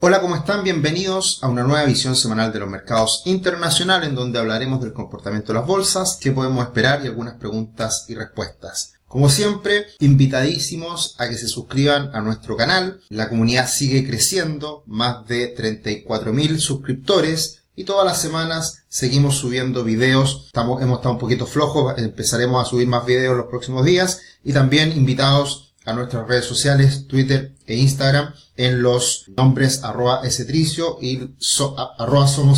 Hola, ¿cómo están? Bienvenidos a una nueva visión semanal de los mercados internacionales en donde hablaremos del comportamiento de las bolsas, qué podemos esperar y algunas preguntas y respuestas. Como siempre, invitadísimos a que se suscriban a nuestro canal. La comunidad sigue creciendo, más de 34.000 suscriptores y todas las semanas seguimos subiendo videos. Hemos estado un poquito flojos, empezaremos a subir más videos los próximos días y también invitados a nuestras redes sociales, Twitter e Instagram, en los nombres arroba esetricio y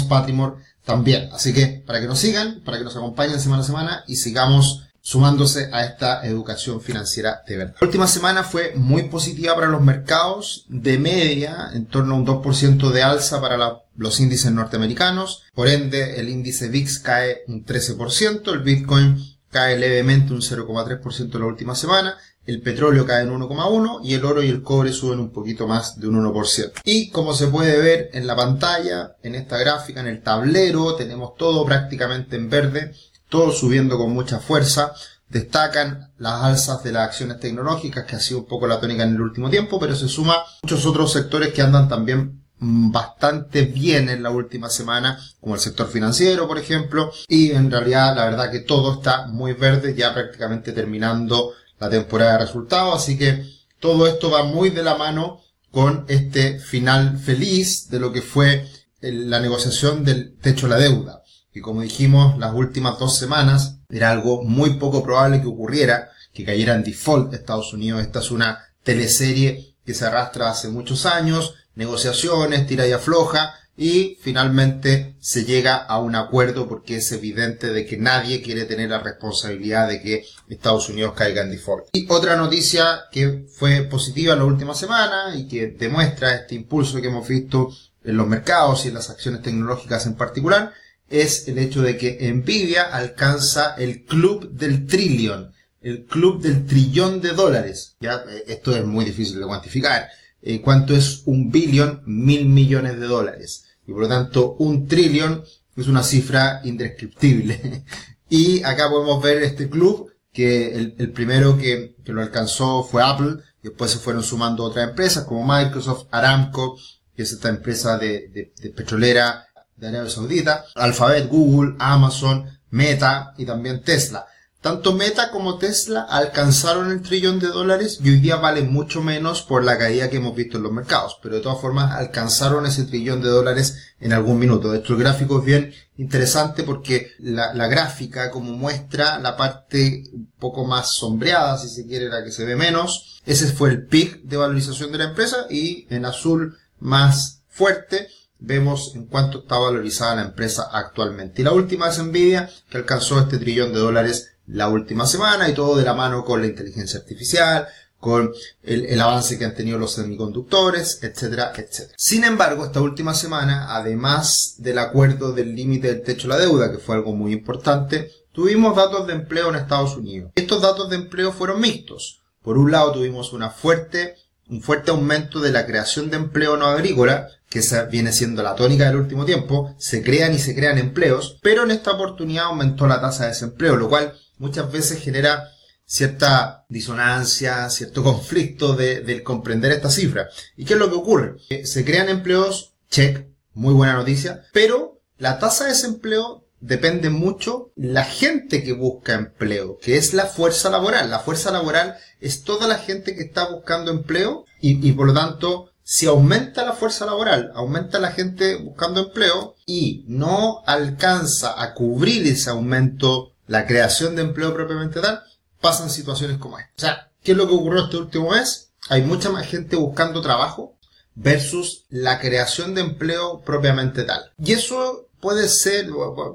patrimor también. Así que para que nos sigan, para que nos acompañen semana a semana y sigamos sumándose a esta educación financiera de verdad. La última semana fue muy positiva para los mercados, de media, en torno a un 2% de alza para los índices norteamericanos. Por ende, el índice VIX cae un 13%, el Bitcoin cae levemente un 0,3% la última semana el petróleo cae en 1,1 y el oro y el cobre suben un poquito más de un 1%. Y como se puede ver en la pantalla, en esta gráfica, en el tablero, tenemos todo prácticamente en verde, todo subiendo con mucha fuerza. Destacan las alzas de las acciones tecnológicas, que ha sido un poco la tónica en el último tiempo, pero se suma muchos otros sectores que andan también bastante bien en la última semana, como el sector financiero, por ejemplo, y en realidad la verdad que todo está muy verde, ya prácticamente terminando la temporada de resultados, así que todo esto va muy de la mano con este final feliz de lo que fue la negociación del techo de la deuda. Y como dijimos las últimas dos semanas, era algo muy poco probable que ocurriera, que cayera en default Estados Unidos. Esta es una teleserie que se arrastra hace muchos años, negociaciones, tira y afloja, y finalmente se llega a un acuerdo porque es evidente de que nadie quiere tener la responsabilidad de que Estados Unidos caiga en default. Y otra noticia que fue positiva en la última semana y que demuestra este impulso que hemos visto en los mercados y en las acciones tecnológicas en particular es el hecho de que Nvidia alcanza el club del trillón, el club del trillón de dólares. Ya, eh, esto es muy difícil de cuantificar. Eh, ¿Cuánto es un billón? Mil millones de dólares y por lo tanto un trillón es una cifra indescriptible. y acá podemos ver este club que el, primero que, lo alcanzó fue Apple, después se fueron sumando otras empresas como Microsoft, Aramco, que es esta empresa de, de petrolera de Arabia Saudita, Alphabet, Google, Amazon, Meta y también Tesla. Tanto Meta como Tesla alcanzaron el trillón de dólares y hoy día valen mucho menos por la caída que hemos visto en los mercados, pero de todas formas alcanzaron ese trillón de dólares en algún minuto. De hecho, el gráfico es bien interesante porque la, gráfica como muestra la parte un poco más sombreada, si se quiere, la que se ve menos. Ese fue el pic de valorización de la empresa y en azul más fuerte vemos en cuánto está valorizada la empresa actualmente. Y la última es Nvidia, que alcanzó este trillón de dólares la última semana y todo de la mano con la inteligencia artificial, con el, avance que han tenido los semiconductores, etcétera, etcétera. Sin embargo, esta última semana, además del acuerdo del límite del techo de la deuda, que fue algo muy importante, tuvimos datos de empleo en Estados Unidos. Estos datos de empleo fueron mixtos. Por un lado tuvimos una fuerte, un fuerte aumento de la creación de empleo no agrícola, que esa viene siendo la tónica del último tiempo, se crean y se crean empleos, pero en esta oportunidad aumentó la tasa de desempleo, lo cual muchas veces genera cierta disonancia, cierto conflicto de, comprender esta cifra. ¿Y qué es lo que ocurre? se crean empleos, check, muy buena noticia, pero la tasa de desempleo depende mucho la gente que busca empleo, que es la fuerza laboral. La fuerza laboral es toda la gente que está buscando empleo y, y por lo tanto, si aumenta la fuerza laboral, aumenta la gente buscando empleo y no alcanza a cubrir ese aumento la creación de empleo propiamente tal, pasan situaciones como esta. O sea, ¿qué es lo que ocurrió este último mes? Hay mucha más gente buscando trabajo versus la creación de empleo propiamente tal. Y eso puede ser,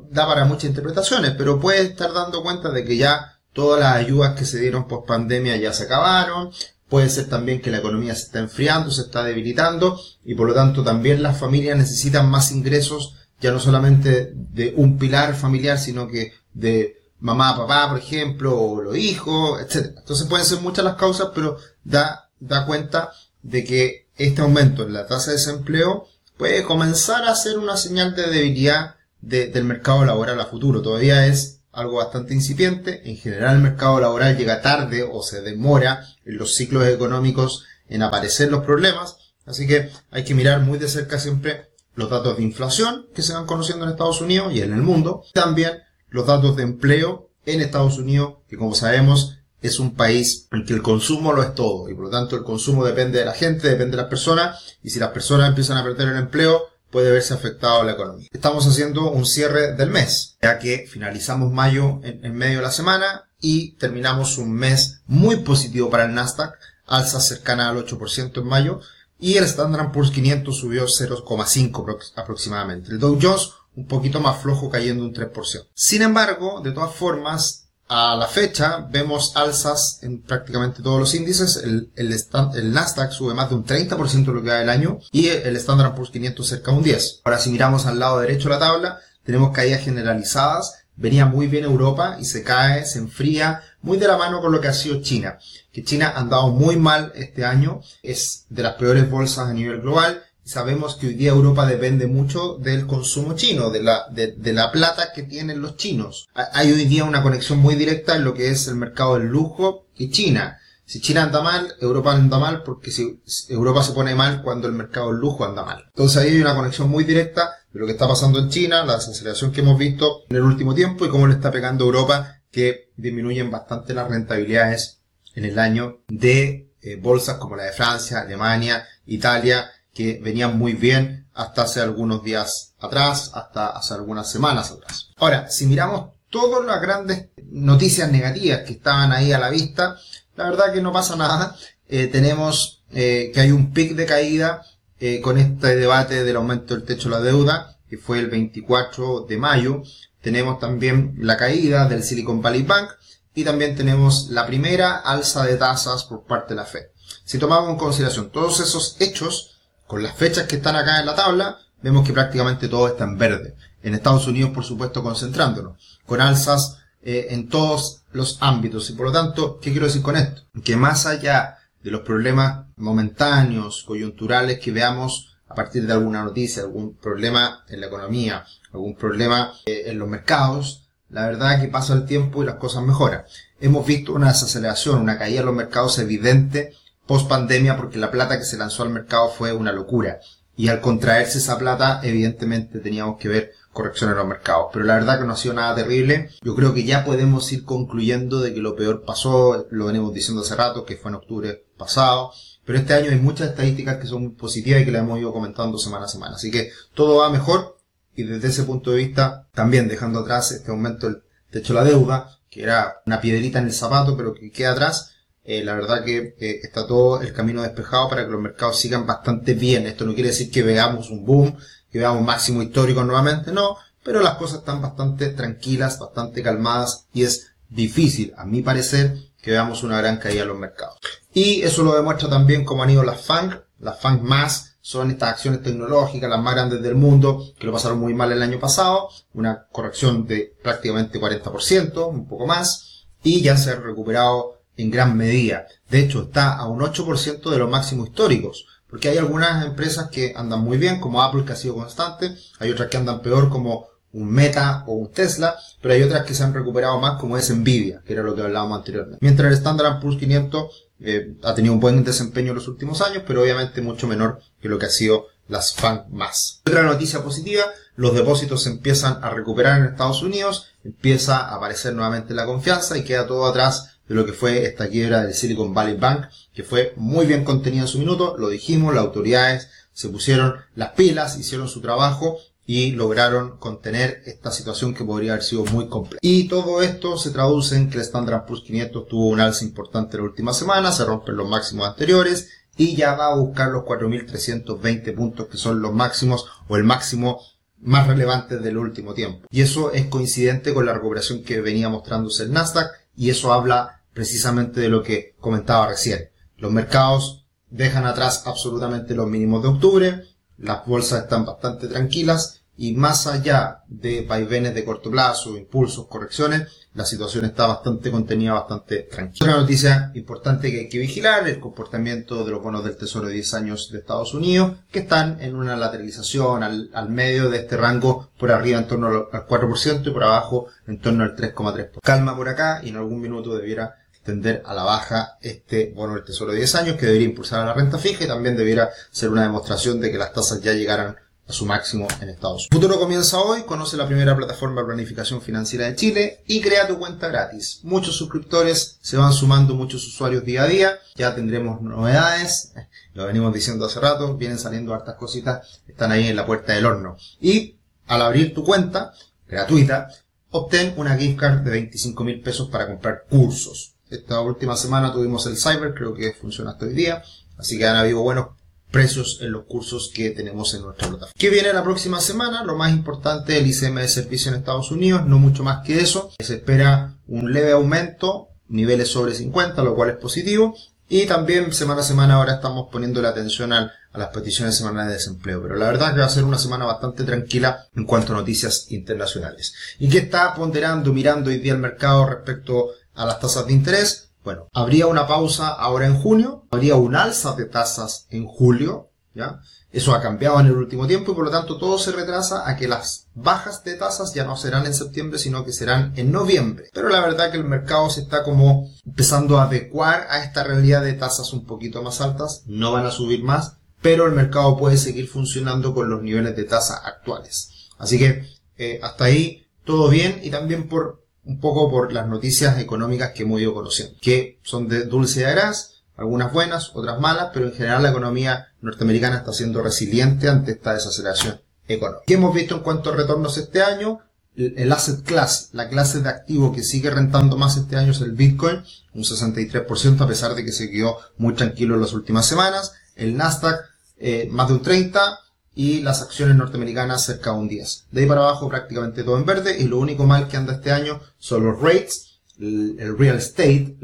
da para muchas interpretaciones, pero puede estar dando cuenta de que ya todas las ayudas que se dieron post pandemia ya se acabaron, puede ser también que la economía se está enfriando, se está debilitando y por lo tanto también las familias necesitan más ingresos, ya no solamente de un pilar familiar, sino que de mamá, papá, por ejemplo, o los hijos, etc. Entonces pueden ser muchas las causas, pero da, da cuenta de que este aumento en la tasa de desempleo puede comenzar a ser una señal de debilidad del mercado laboral a futuro. Todavía es algo bastante incipiente. En general el mercado laboral llega tarde o se demora en los ciclos económicos en aparecer los problemas. Así que hay que mirar muy de cerca siempre los datos de inflación que se van conociendo en Estados Unidos y en el mundo. También los datos de empleo en Estados Unidos, que como sabemos es un país en que el consumo lo es todo y por lo tanto el consumo depende de la gente, depende de las personas y si las personas empiezan a perder el empleo puede verse afectado la economía. Estamos haciendo un cierre del mes, ya que finalizamos mayo en, en medio de la semana y terminamos un mes muy positivo para el Nasdaq, alza cercana al 8% en mayo, y el Standard Poor's 500 subió 0,5 aproximadamente. El Dow Jones un poquito más flojo cayendo un 3%. Sin embargo, de todas formas, a la fecha vemos alzas en prácticamente todos los índices. El, el, Nasdaq sube más de un 30% de lo que va del año y el Standard Poor's 500 cerca de un 10%. Ahora si miramos al lado derecho de la tabla, tenemos caídas generalizadas. Venía muy bien Europa y se cae, se enfría, muy de la mano con lo que ha sido China. Que China ha andado muy mal este año, es de las peores bolsas a nivel global sabemos que hoy día Europa depende mucho del consumo chino, de la, de, la plata que tienen los chinos. Hay hoy día una conexión muy directa en lo que es el mercado del lujo y China. Si China anda mal, Europa anda mal porque si Europa se pone mal cuando el mercado del lujo anda mal. Entonces ahí hay una conexión muy directa de lo que está pasando en China, la desaceleración que hemos visto en el último tiempo y cómo le está pegando Europa que disminuyen bastante las rentabilidades en el año de eh, bolsas como la de Francia, Alemania, Italia que venían muy bien hasta hace algunos días atrás, hasta hace algunas semanas atrás. Ahora, si miramos todas las grandes noticias negativas que estaban ahí a la vista, la verdad que no pasa nada. Eh, tenemos eh, que hay un pic de caída eh, con este debate del aumento del techo de la deuda, que fue el 24 de mayo. Tenemos también la caída del Silicon Valley Bank y también tenemos la primera alza de tasas por parte de la Fed. Si tomamos en consideración todos esos hechos, con las fechas que están acá en la tabla, vemos que prácticamente todo está en verde. En Estados Unidos, por supuesto, concentrándonos, con alzas eh, en todos los ámbitos. Y por lo tanto, ¿qué quiero decir con esto? Que más allá de los problemas momentáneos, coyunturales que veamos a partir de alguna noticia, algún problema en la economía, algún problema eh, en los mercados, la verdad es que pasa el tiempo y las cosas mejoran. Hemos visto una desaceleración, una caída en los mercados evidente post pandemia porque la plata que se lanzó al mercado fue una locura. Y al contraerse esa plata, evidentemente teníamos que ver correcciones en los mercados. Pero la verdad que no ha sido nada terrible. Yo creo que ya podemos ir concluyendo de que lo peor pasó, lo venimos diciendo hace rato, que fue en octubre pasado. Pero este año hay muchas estadísticas que son positivas y que las hemos ido comentando semana a semana. Así que todo va mejor y desde ese punto de vista, también dejando atrás este aumento del techo de la deuda, que era una piedrita en el zapato, pero que queda atrás, eh, la verdad que eh, está todo el camino despejado para que los mercados sigan bastante bien. Esto no quiere decir que veamos un boom, que veamos máximo histórico nuevamente, no, pero las cosas están bastante tranquilas, bastante calmadas y es difícil, a mi parecer, que veamos una gran caída en los mercados. Y eso lo demuestra también como han ido las FANG, las FANG más son estas acciones tecnológicas, las más grandes del mundo, que lo pasaron muy mal el año pasado, una corrección de prácticamente 40%, un poco más, y ya se ha recuperado en gran medida. De hecho, está a un 8% de los máximos históricos. Porque hay algunas empresas que andan muy bien, como Apple, que ha sido constante. Hay otras que andan peor, como un Meta o un Tesla. Pero hay otras que se han recuperado más, como es Nvidia, que era lo que hablábamos anteriormente. Mientras el Standard Poor's 500 eh, ha tenido un buen desempeño en los últimos años, pero obviamente mucho menor que lo que ha sido las FAN más. Otra noticia positiva, los depósitos empiezan a recuperar en Estados Unidos, empieza a aparecer nuevamente la confianza y queda todo atrás de lo que fue esta quiebra del Silicon Valley Bank, que fue muy bien contenida en su minuto, lo dijimos, las autoridades se pusieron las pilas, hicieron su trabajo y lograron contener esta situación que podría haber sido muy compleja. Y todo esto se traduce en que el Standard Poor's 500 tuvo un alza importante la última semana, se rompen los máximos anteriores y ya va a buscar los 4.320 puntos que son los máximos o el máximo más relevante del último tiempo. Y eso es coincidente con la recuperación que venía mostrándose el Nasdaq y eso habla precisamente de lo que comentaba recién. Los mercados dejan atrás absolutamente los mínimos de octubre, las bolsas están bastante tranquilas y más allá de vaivenes de corto plazo, impulsos, correcciones, la situación está bastante contenida, bastante tranquila. Otra noticia importante que hay que vigilar, el comportamiento de los bonos del Tesoro de 10 años de Estados Unidos, que están en una lateralización al, al medio de este rango, por arriba en torno al 4% y por abajo en torno al 3,3%. Calma por acá y en algún minuto debiera tender a la baja este bono del Tesoro de 10 años que debería impulsar a la renta fija y también debiera ser una demostración de que las tasas ya llegaran a su máximo en Estados Unidos. El futuro comienza hoy, conoce la primera plataforma de planificación financiera de Chile y crea tu cuenta gratis. Muchos suscriptores se van sumando, muchos usuarios día a día, ya tendremos novedades, lo venimos diciendo hace rato, vienen saliendo hartas cositas, están ahí en la puerta del horno. Y al abrir tu cuenta gratuita, obtén una gift card de 25 mil pesos para comprar cursos. Esta última semana tuvimos el Cyber, creo que funciona hasta hoy día, así que han habido buenos precios en los cursos que tenemos en nuestra plataforma. ¿Qué viene la próxima semana? Lo más importante, el ICM de servicio en Estados Unidos, no mucho más que eso. Se espera un leve aumento, niveles sobre 50, lo cual es positivo. Y también semana a semana ahora estamos poniendo la atención a las peticiones semanales de desempleo. Pero la verdad es que va a ser una semana bastante tranquila en cuanto a noticias internacionales. ¿Y qué está ponderando, mirando hoy día el mercado respecto a las tasas de interés? Bueno, habría una pausa ahora en junio, habría un alza de tasas en julio, ¿ya? Eso ha cambiado en el último tiempo y por lo tanto todo se retrasa a que las bajas de tasas ya no serán en septiembre, sino que serán en noviembre. Pero la verdad que el mercado se está como empezando a adecuar a esta realidad de tasas un poquito más altas, no van a subir más, pero el mercado puede seguir funcionando con los niveles de tasa actuales. Así que eh, hasta ahí todo bien y también por un poco por las noticias económicas que hemos ido conociendo, que son de dulce y gras, algunas buenas, otras malas, pero en general la economía norteamericana está siendo resiliente ante esta desaceleración económica. ¿Qué hemos visto en cuanto a retornos este año? El asset class, la clase de activo que sigue rentando más este año es el Bitcoin, un 63% a pesar de que se quedó muy tranquilo en las últimas semanas. El Nasdaq, eh, más de un 30%, y las acciones norteamericanas cerca de un 10. De ahí para abajo prácticamente todo en verde y lo único mal que anda este año son los rates, el, real estate,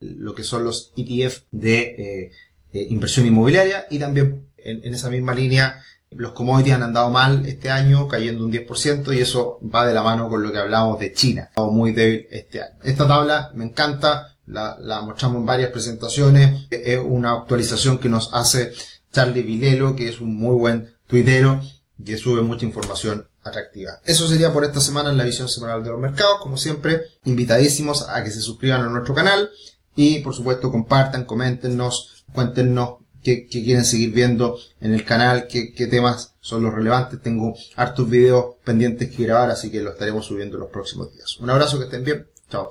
lo que son los ETF de eh, eh, inversión inmobiliaria y también en, esa misma línea los commodities han andado mal este año, cayendo un 10% y eso va de la mano con lo que hablamos de China. Muy débil este año. Esta tabla me encanta, la, la mostramos en varias presentaciones, es una actualización que nos hace Charlie Vilelo, que es un muy buen tuitero que sube mucha información atractiva. Eso sería por esta semana en la visión semanal de los mercados. Como siempre, invitadísimos a que se suscriban a nuestro canal y por supuesto compartan, coméntenos, cuéntenos qué, quieren seguir viendo en el canal, qué, temas son los relevantes. Tengo hartos videos pendientes que grabar, así que lo estaremos subiendo en los próximos días. Un abrazo, que estén bien.